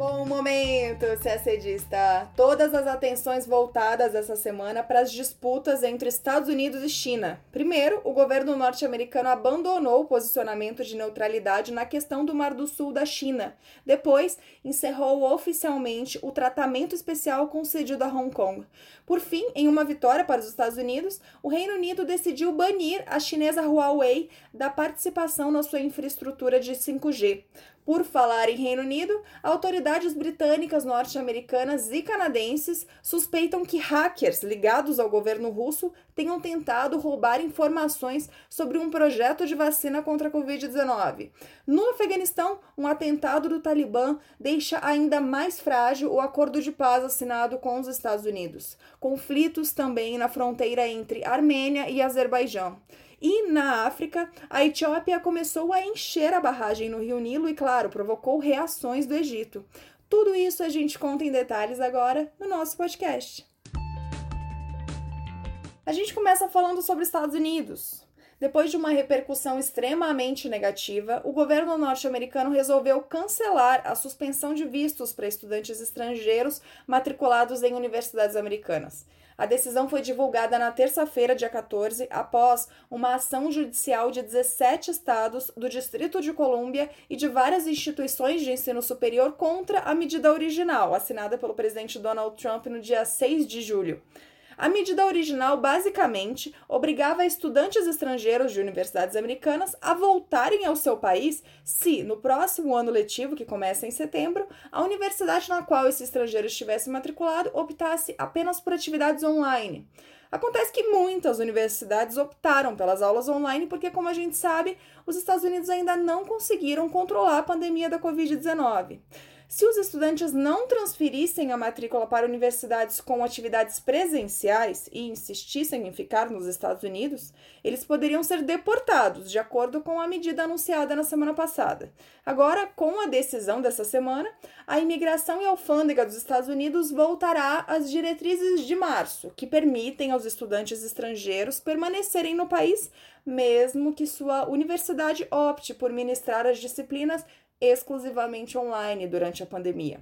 Bom momento, CSDista! Todas as atenções voltadas essa semana para as disputas entre Estados Unidos e China. Primeiro, o governo norte-americano abandonou o posicionamento de neutralidade na questão do Mar do Sul da China. Depois, encerrou oficialmente o tratamento especial concedido a Hong Kong. Por fim, em uma vitória para os Estados Unidos, o Reino Unido decidiu banir a chinesa Huawei da participação na sua infraestrutura de 5G. Por falar em Reino Unido, autoridades britânicas, norte-americanas e canadenses suspeitam que hackers ligados ao governo russo tenham tentado roubar informações sobre um projeto de vacina contra a Covid-19. No Afeganistão, um atentado do Talibã deixa ainda mais frágil o acordo de paz assinado com os Estados Unidos. Conflitos também na fronteira entre Armênia e Azerbaijão. E na África, a Etiópia começou a encher a barragem no Rio Nilo e, claro, provocou reações do Egito. Tudo isso a gente conta em detalhes agora no nosso podcast. A gente começa falando sobre Estados Unidos. Depois de uma repercussão extremamente negativa, o governo norte-americano resolveu cancelar a suspensão de vistos para estudantes estrangeiros matriculados em universidades americanas. A decisão foi divulgada na terça-feira, dia 14, após uma ação judicial de 17 estados do Distrito de Colômbia e de várias instituições de ensino superior contra a medida original, assinada pelo presidente Donald Trump no dia 6 de julho. A medida original basicamente obrigava estudantes estrangeiros de universidades americanas a voltarem ao seu país se, no próximo ano letivo, que começa em setembro, a universidade na qual esse estrangeiro estivesse matriculado optasse apenas por atividades online. Acontece que muitas universidades optaram pelas aulas online porque, como a gente sabe, os Estados Unidos ainda não conseguiram controlar a pandemia da Covid-19. Se os estudantes não transferissem a matrícula para universidades com atividades presenciais e insistissem em ficar nos Estados Unidos, eles poderiam ser deportados, de acordo com a medida anunciada na semana passada. Agora, com a decisão dessa semana, a imigração e alfândega dos Estados Unidos voltará às diretrizes de março, que permitem aos estudantes estrangeiros permanecerem no país, mesmo que sua universidade opte por ministrar as disciplinas exclusivamente online durante a pandemia.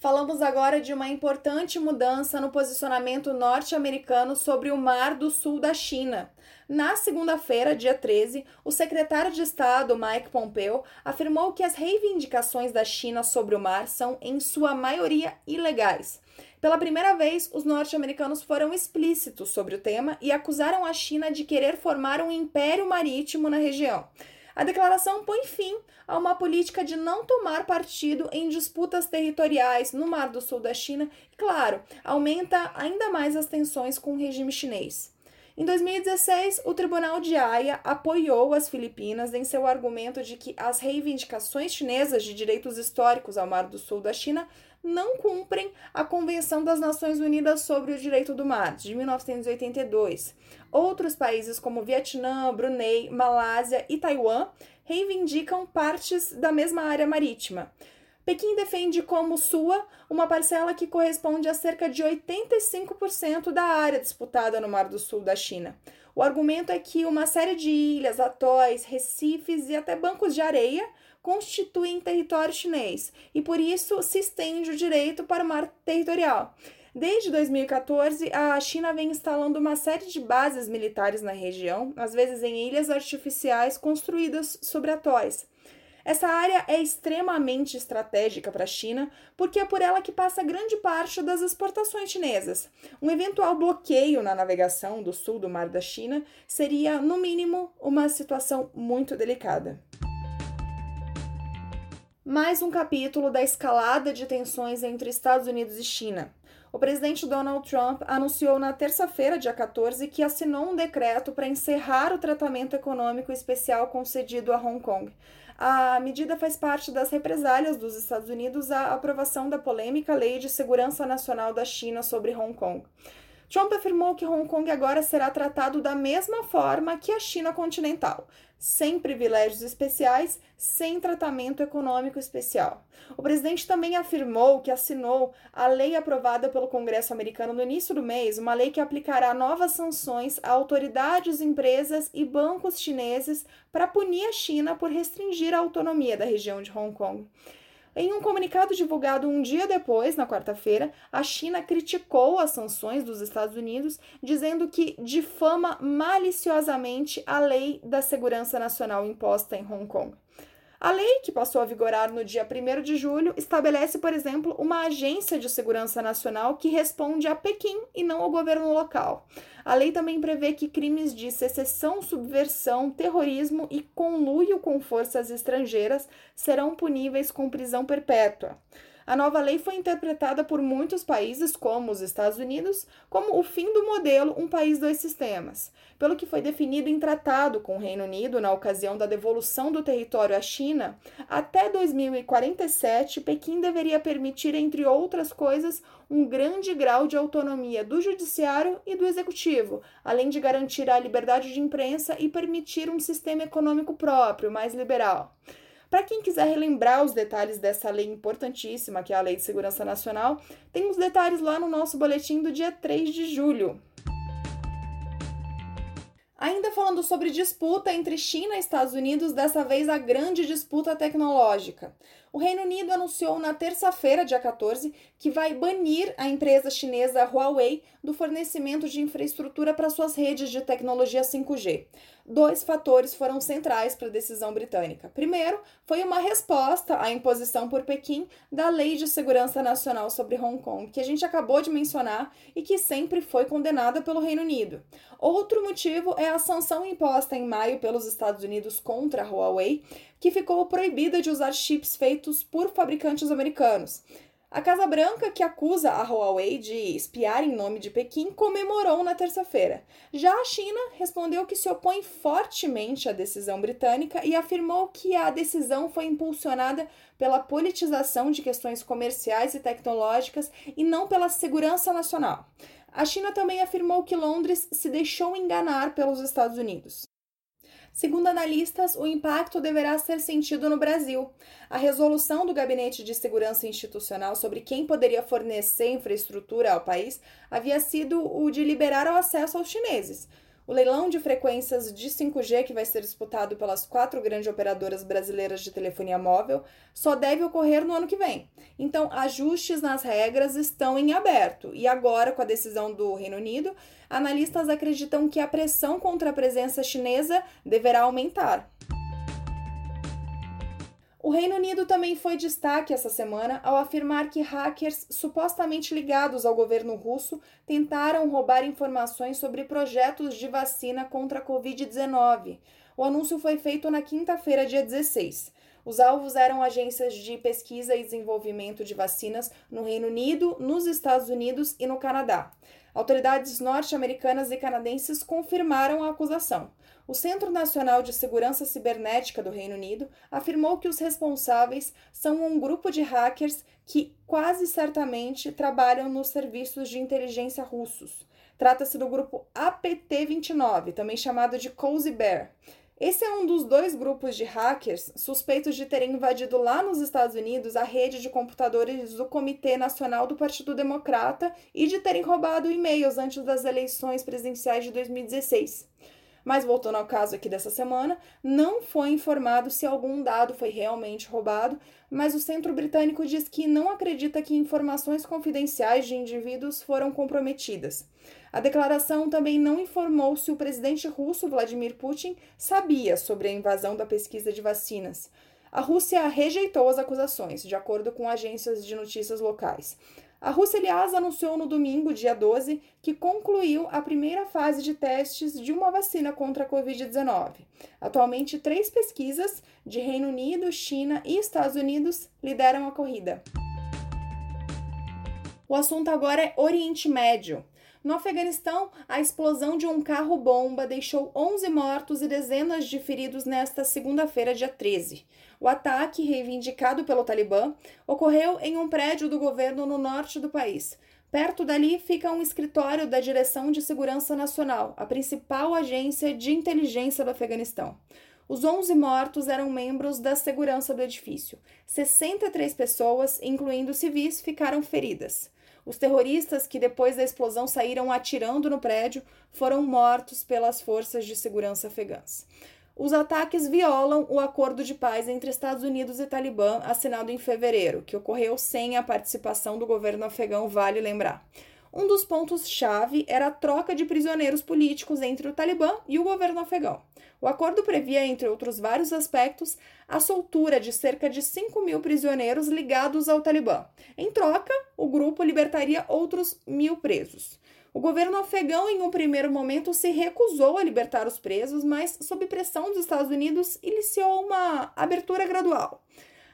Falamos agora de uma importante mudança no posicionamento norte-americano sobre o Mar do Sul da China. Na segunda-feira, dia 13, o secretário de Estado, Mike Pompeo, afirmou que as reivindicações da China sobre o mar são, em sua maioria, ilegais. Pela primeira vez, os norte-americanos foram explícitos sobre o tema e acusaram a China de querer formar um império marítimo na região. A declaração põe fim a uma política de não tomar partido em disputas territoriais no Mar do Sul da China e, claro, aumenta ainda mais as tensões com o regime chinês. Em 2016, o Tribunal de Haia apoiou as Filipinas em seu argumento de que as reivindicações chinesas de direitos históricos ao Mar do Sul da China não cumprem a Convenção das Nações Unidas sobre o Direito do Mar, de 1982. Outros países, como Vietnã, Brunei, Malásia e Taiwan, reivindicam partes da mesma área marítima. Pequim defende como sua uma parcela que corresponde a cerca de 85% da área disputada no Mar do Sul da China. O argumento é que uma série de ilhas, atóis, recifes e até bancos de areia constituem território chinês e por isso se estende o direito para o mar territorial. Desde 2014, a China vem instalando uma série de bases militares na região, às vezes em ilhas artificiais construídas sobre atóis. Essa área é extremamente estratégica para a China, porque é por ela que passa grande parte das exportações chinesas. Um eventual bloqueio na navegação do sul do Mar da China seria, no mínimo, uma situação muito delicada mais um capítulo da escalada de tensões entre Estados Unidos e China. O presidente Donald Trump anunciou na terça-feira, dia 14, que assinou um decreto para encerrar o tratamento econômico especial concedido a Hong Kong. A medida faz parte das represálias dos Estados Unidos à aprovação da polêmica Lei de Segurança Nacional da China sobre Hong Kong. Trump afirmou que Hong Kong agora será tratado da mesma forma que a China continental, sem privilégios especiais, sem tratamento econômico especial. O presidente também afirmou que assinou a lei aprovada pelo Congresso americano no início do mês, uma lei que aplicará novas sanções a autoridades, empresas e bancos chineses para punir a China por restringir a autonomia da região de Hong Kong. Em um comunicado divulgado um dia depois, na quarta-feira, a China criticou as sanções dos Estados Unidos, dizendo que difama maliciosamente a lei da segurança nacional imposta em Hong Kong. A lei, que passou a vigorar no dia 1 de julho, estabelece, por exemplo, uma agência de segurança nacional que responde a Pequim e não ao governo local. A lei também prevê que crimes de secessão, subversão, terrorismo e conluio com forças estrangeiras serão puníveis com prisão perpétua. A nova lei foi interpretada por muitos países, como os Estados Unidos, como o fim do modelo um país dois sistemas, pelo que foi definido em tratado com o Reino Unido na ocasião da devolução do território à China, até 2047 Pequim deveria permitir, entre outras coisas, um grande grau de autonomia do judiciário e do executivo, além de garantir a liberdade de imprensa e permitir um sistema econômico próprio, mais liberal. Para quem quiser relembrar os detalhes dessa lei importantíssima, que é a Lei de Segurança Nacional, tem os detalhes lá no nosso boletim do dia 3 de julho. Ainda falando sobre disputa entre China e Estados Unidos, dessa vez a grande disputa tecnológica. O Reino Unido anunciou na terça-feira, dia 14, que vai banir a empresa chinesa Huawei do fornecimento de infraestrutura para suas redes de tecnologia 5G. Dois fatores foram centrais para a decisão britânica. Primeiro, foi uma resposta à imposição por Pequim da Lei de Segurança Nacional sobre Hong Kong, que a gente acabou de mencionar e que sempre foi condenada pelo Reino Unido. Outro motivo é a sanção imposta em maio pelos Estados Unidos contra a Huawei, que ficou proibida de usar chips feitos por fabricantes americanos. A Casa Branca, que acusa a Huawei de espiar em nome de Pequim, comemorou na terça-feira. Já a China respondeu que se opõe fortemente à decisão britânica e afirmou que a decisão foi impulsionada pela politização de questões comerciais e tecnológicas e não pela segurança nacional. A China também afirmou que Londres se deixou enganar pelos Estados Unidos. Segundo analistas, o impacto deverá ser sentido no Brasil. A resolução do Gabinete de Segurança Institucional sobre quem poderia fornecer infraestrutura ao país havia sido o de liberar o acesso aos chineses. O leilão de frequências de 5G, que vai ser disputado pelas quatro grandes operadoras brasileiras de telefonia móvel, só deve ocorrer no ano que vem. Então, ajustes nas regras estão em aberto. E agora, com a decisão do Reino Unido, analistas acreditam que a pressão contra a presença chinesa deverá aumentar. O Reino Unido também foi destaque essa semana ao afirmar que hackers supostamente ligados ao governo russo tentaram roubar informações sobre projetos de vacina contra a Covid-19. O anúncio foi feito na quinta-feira, dia 16. Os alvos eram agências de pesquisa e desenvolvimento de vacinas no Reino Unido, nos Estados Unidos e no Canadá. Autoridades norte-americanas e canadenses confirmaram a acusação. O Centro Nacional de Segurança Cibernética do Reino Unido afirmou que os responsáveis são um grupo de hackers que quase certamente trabalham nos serviços de inteligência russos. Trata-se do grupo APT-29, também chamado de Cozy Bear. Esse é um dos dois grupos de hackers suspeitos de terem invadido lá nos Estados Unidos a rede de computadores do Comitê Nacional do Partido Democrata e de terem roubado e-mails antes das eleições presidenciais de 2016. Mas voltando ao caso aqui dessa semana, não foi informado se algum dado foi realmente roubado, mas o centro britânico diz que não acredita que informações confidenciais de indivíduos foram comprometidas. A declaração também não informou se o presidente russo Vladimir Putin sabia sobre a invasão da pesquisa de vacinas. A Rússia rejeitou as acusações, de acordo com agências de notícias locais. A Rússia, aliás, anunciou no domingo, dia 12, que concluiu a primeira fase de testes de uma vacina contra a Covid-19. Atualmente, três pesquisas de Reino Unido, China e Estados Unidos lideram a corrida. O assunto agora é Oriente Médio. No Afeganistão, a explosão de um carro-bomba deixou 11 mortos e dezenas de feridos nesta segunda-feira, dia 13. O ataque, reivindicado pelo Talibã, ocorreu em um prédio do governo no norte do país. Perto dali fica um escritório da Direção de Segurança Nacional, a principal agência de inteligência do Afeganistão. Os 11 mortos eram membros da segurança do edifício. 63 pessoas, incluindo civis, ficaram feridas. Os terroristas que depois da explosão saíram atirando no prédio foram mortos pelas forças de segurança afegãs. Os ataques violam o acordo de paz entre Estados Unidos e Talibã assinado em fevereiro, que ocorreu sem a participação do governo afegão, vale lembrar. Um dos pontos-chave era a troca de prisioneiros políticos entre o Talibã e o governo afegão. O acordo previa, entre outros vários aspectos, a soltura de cerca de 5 mil prisioneiros ligados ao Talibã. Em troca, o grupo libertaria outros mil presos. O governo afegão, em um primeiro momento, se recusou a libertar os presos, mas, sob pressão dos Estados Unidos, iniciou uma abertura gradual.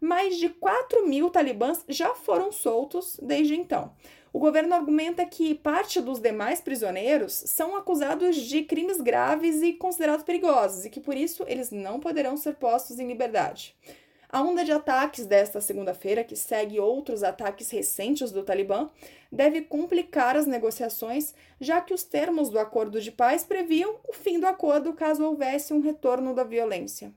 Mais de 4 mil talibãs já foram soltos desde então. O governo argumenta que parte dos demais prisioneiros são acusados de crimes graves e considerados perigosos e que, por isso, eles não poderão ser postos em liberdade. A onda de ataques desta segunda-feira, que segue outros ataques recentes do Talibã, deve complicar as negociações, já que os termos do acordo de paz previam o fim do acordo caso houvesse um retorno da violência.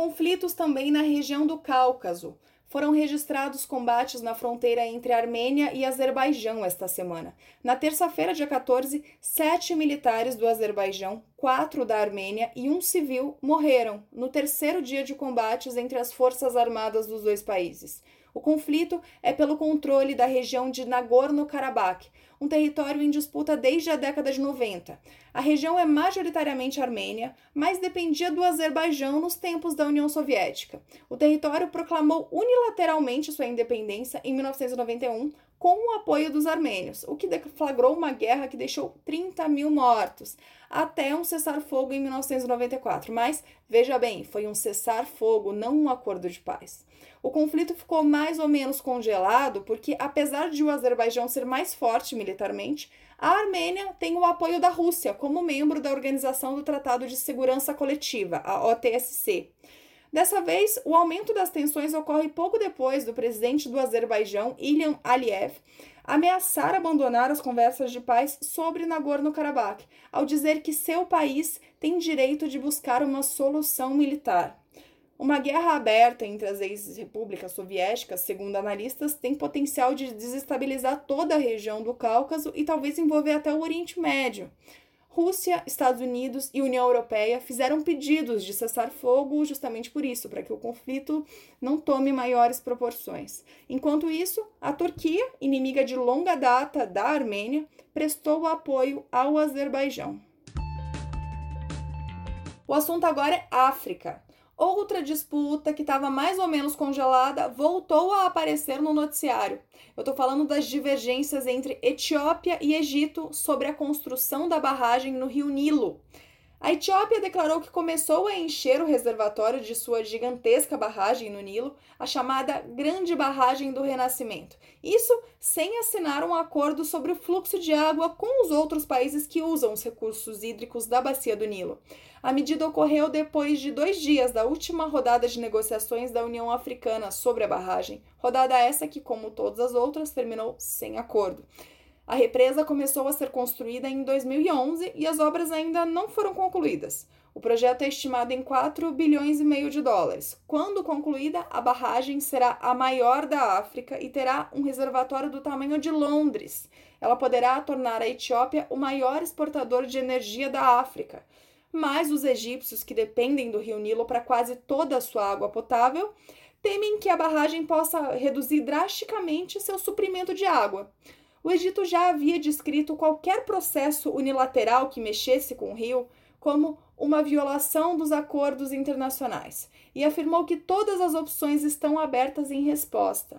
Conflitos também na região do Cáucaso foram registrados combates na fronteira entre Armênia e Azerbaijão esta semana. Na terça-feira, dia 14, sete militares do Azerbaijão, quatro da Armênia e um civil morreram no terceiro dia de combates entre as forças armadas dos dois países. O conflito é pelo controle da região de Nagorno-Karabakh, um território em disputa desde a década de 90. A região é majoritariamente armênia, mas dependia do Azerbaijão nos tempos da União Soviética. O território proclamou unilateralmente sua independência em 1991 com o apoio dos armênios, o que deflagrou uma guerra que deixou 30 mil mortos, até um cessar-fogo em 1994. Mas, veja bem, foi um cessar-fogo, não um acordo de paz. O conflito ficou mais ou menos congelado porque, apesar de o Azerbaijão ser mais forte militarmente, a Armênia tem o apoio da Rússia como membro da Organização do Tratado de Segurança Coletiva, a OTSC. Dessa vez, o aumento das tensões ocorre pouco depois do presidente do Azerbaijão, Ilham Aliyev, ameaçar abandonar as conversas de paz sobre Nagorno-Karabakh, ao dizer que seu país tem direito de buscar uma solução militar. Uma guerra aberta entre as ex-repúblicas soviéticas, segundo analistas, tem potencial de desestabilizar toda a região do Cáucaso e talvez envolver até o Oriente Médio. Rússia, Estados Unidos e União Europeia fizeram pedidos de cessar fogo justamente por isso, para que o conflito não tome maiores proporções. Enquanto isso, a Turquia, inimiga de longa data da Armênia, prestou apoio ao Azerbaijão. O assunto agora é África. Outra disputa que estava mais ou menos congelada voltou a aparecer no noticiário. Eu estou falando das divergências entre Etiópia e Egito sobre a construção da barragem no rio Nilo. A Etiópia declarou que começou a encher o reservatório de sua gigantesca barragem no Nilo, a chamada Grande Barragem do Renascimento. Isso sem assinar um acordo sobre o fluxo de água com os outros países que usam os recursos hídricos da bacia do Nilo. A medida ocorreu depois de dois dias da última rodada de negociações da União Africana sobre a barragem, rodada essa que, como todas as outras, terminou sem acordo. A represa começou a ser construída em 2011 e as obras ainda não foram concluídas. O projeto é estimado em 4 bilhões e meio de dólares. Quando concluída, a barragem será a maior da África e terá um reservatório do tamanho de Londres. Ela poderá tornar a Etiópia o maior exportador de energia da África mas os egípcios, que dependem do rio Nilo para quase toda a sua água potável, temem que a barragem possa reduzir drasticamente seu suprimento de água. O Egito já havia descrito qualquer processo unilateral que mexesse com o rio como uma violação dos acordos internacionais e afirmou que todas as opções estão abertas em resposta.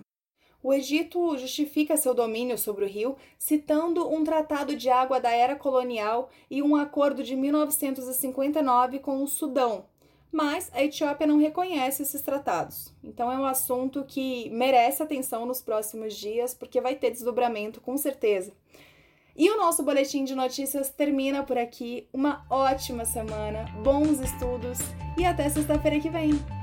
O Egito justifica seu domínio sobre o rio citando um tratado de água da era colonial e um acordo de 1959 com o Sudão. Mas a Etiópia não reconhece esses tratados. Então é um assunto que merece atenção nos próximos dias, porque vai ter desdobramento com certeza. E o nosso boletim de notícias termina por aqui. Uma ótima semana, bons estudos e até sexta-feira que vem.